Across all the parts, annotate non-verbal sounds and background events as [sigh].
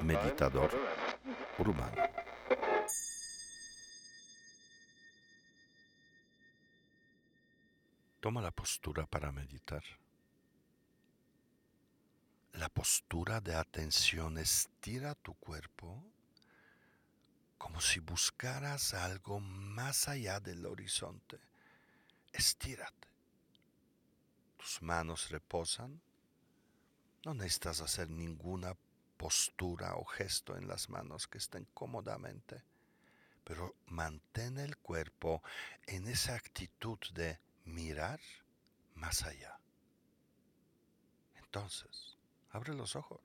Meditador urbano. Toma la postura para meditar. La postura de atención estira tu cuerpo como si buscaras algo más allá del horizonte. Estírate. Tus manos reposan. No necesitas hacer ninguna postura o gesto en las manos que estén cómodamente, pero mantén el cuerpo en esa actitud de mirar más allá. Entonces, abre los ojos.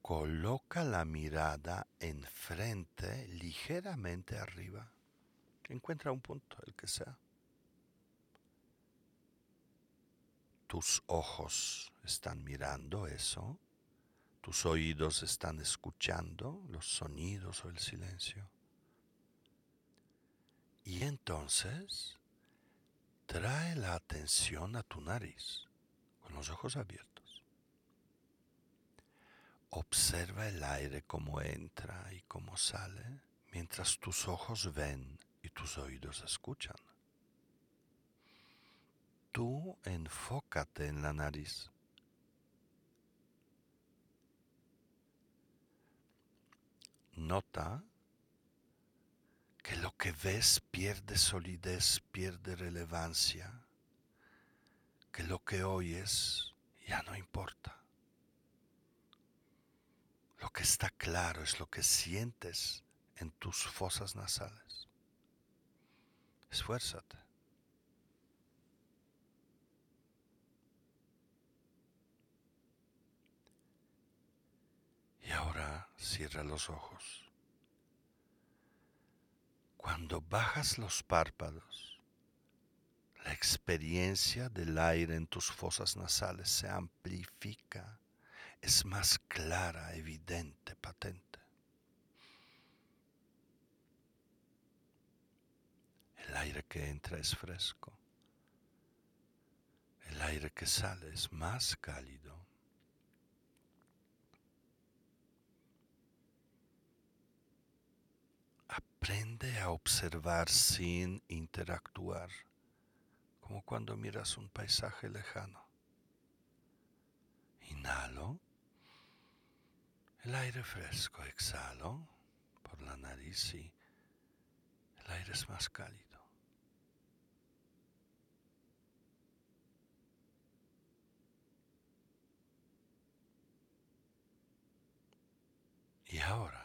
Coloca la mirada enfrente, ligeramente arriba. Encuentra un punto, el que sea. Tus ojos están mirando eso. Tus oídos están escuchando los sonidos o el silencio. Y entonces trae la atención a tu nariz con los ojos abiertos. Observa el aire como entra y como sale mientras tus ojos ven y tus oídos escuchan. Tú enfócate en la nariz. Nota que lo que ves pierde solidez, pierde relevancia, que lo que oyes ya no importa. Lo que está claro es lo que sientes en tus fosas nasales. Esfuérzate. Y ahora cierra los ojos. Cuando bajas los párpados, la experiencia del aire en tus fosas nasales se amplifica, es más clara, evidente, patente. El aire que entra es fresco. El aire que sale es más cálido. Aprende a observar sin interactuar, como cuando miras un paisaje lejano. Inhalo el aire fresco, exhalo por la nariz y el aire es más cálido. Y ahora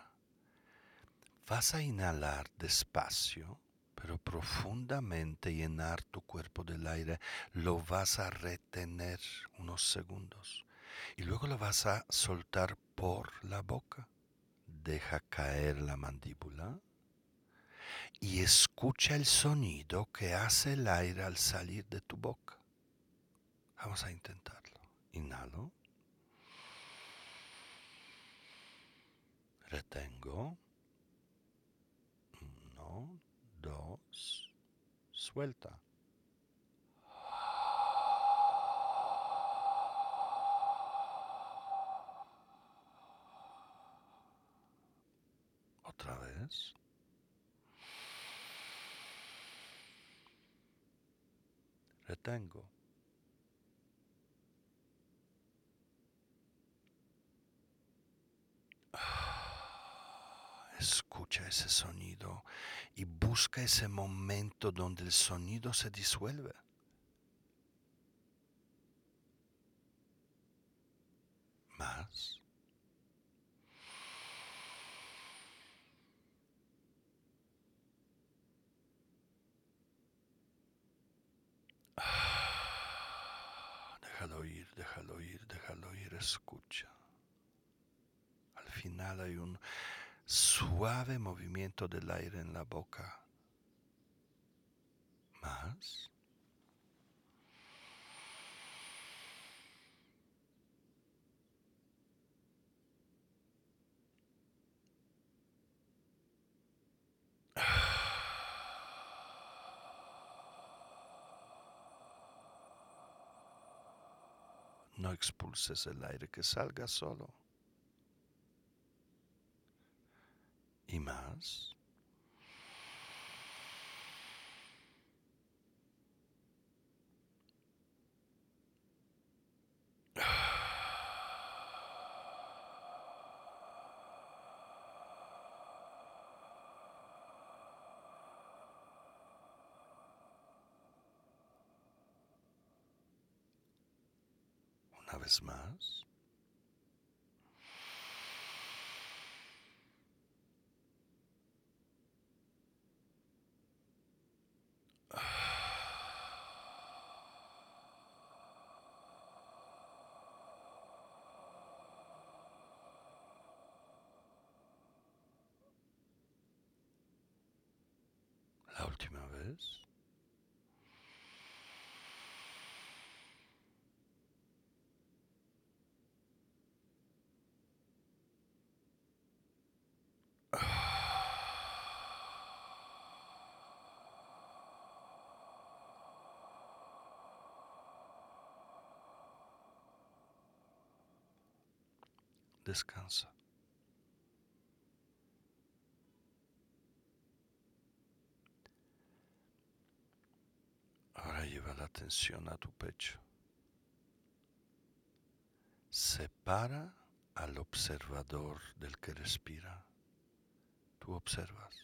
Vas a inhalar despacio, pero profundamente llenar tu cuerpo del aire. Lo vas a retener unos segundos y luego lo vas a soltar por la boca. Deja caer la mandíbula y escucha el sonido que hace el aire al salir de tu boca. Vamos a intentarlo. Inhalo. Retengo dos, suelta. Otra vez. Retengo. Escucha ese sonido y busca ese momento donde el sonido se disuelve. Más. Déjalo ir, déjalo ir, déjalo ir, escucha. Al final hay un suave movimiento del aire en la boca. Más. [sighs] No expulses el aire, que salga solo. Y más. [sighs] Una vez más. La última vez. Descansa. Ahora lleva la atención a tu pecho. Separa al observador del que respira. Tú observas.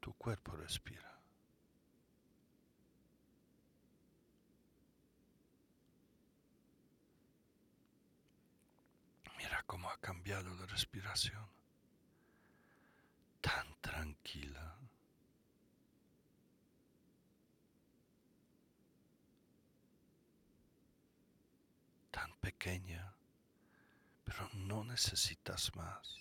Tu cuerpo respira. Mira cómo ha cambiado la respiración. Tan tranquila. Tan pequeña. Pero no necesitas más.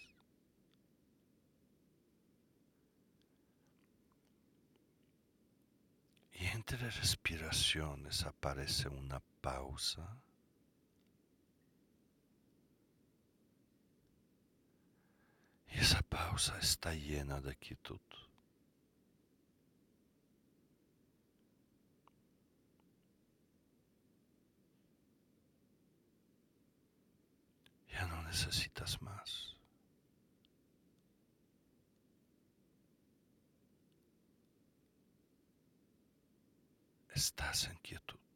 Y entre respiraciones aparece una pausa. Y esa pausa está llena de quietud. Ya no necesitas más. Estás en quietud.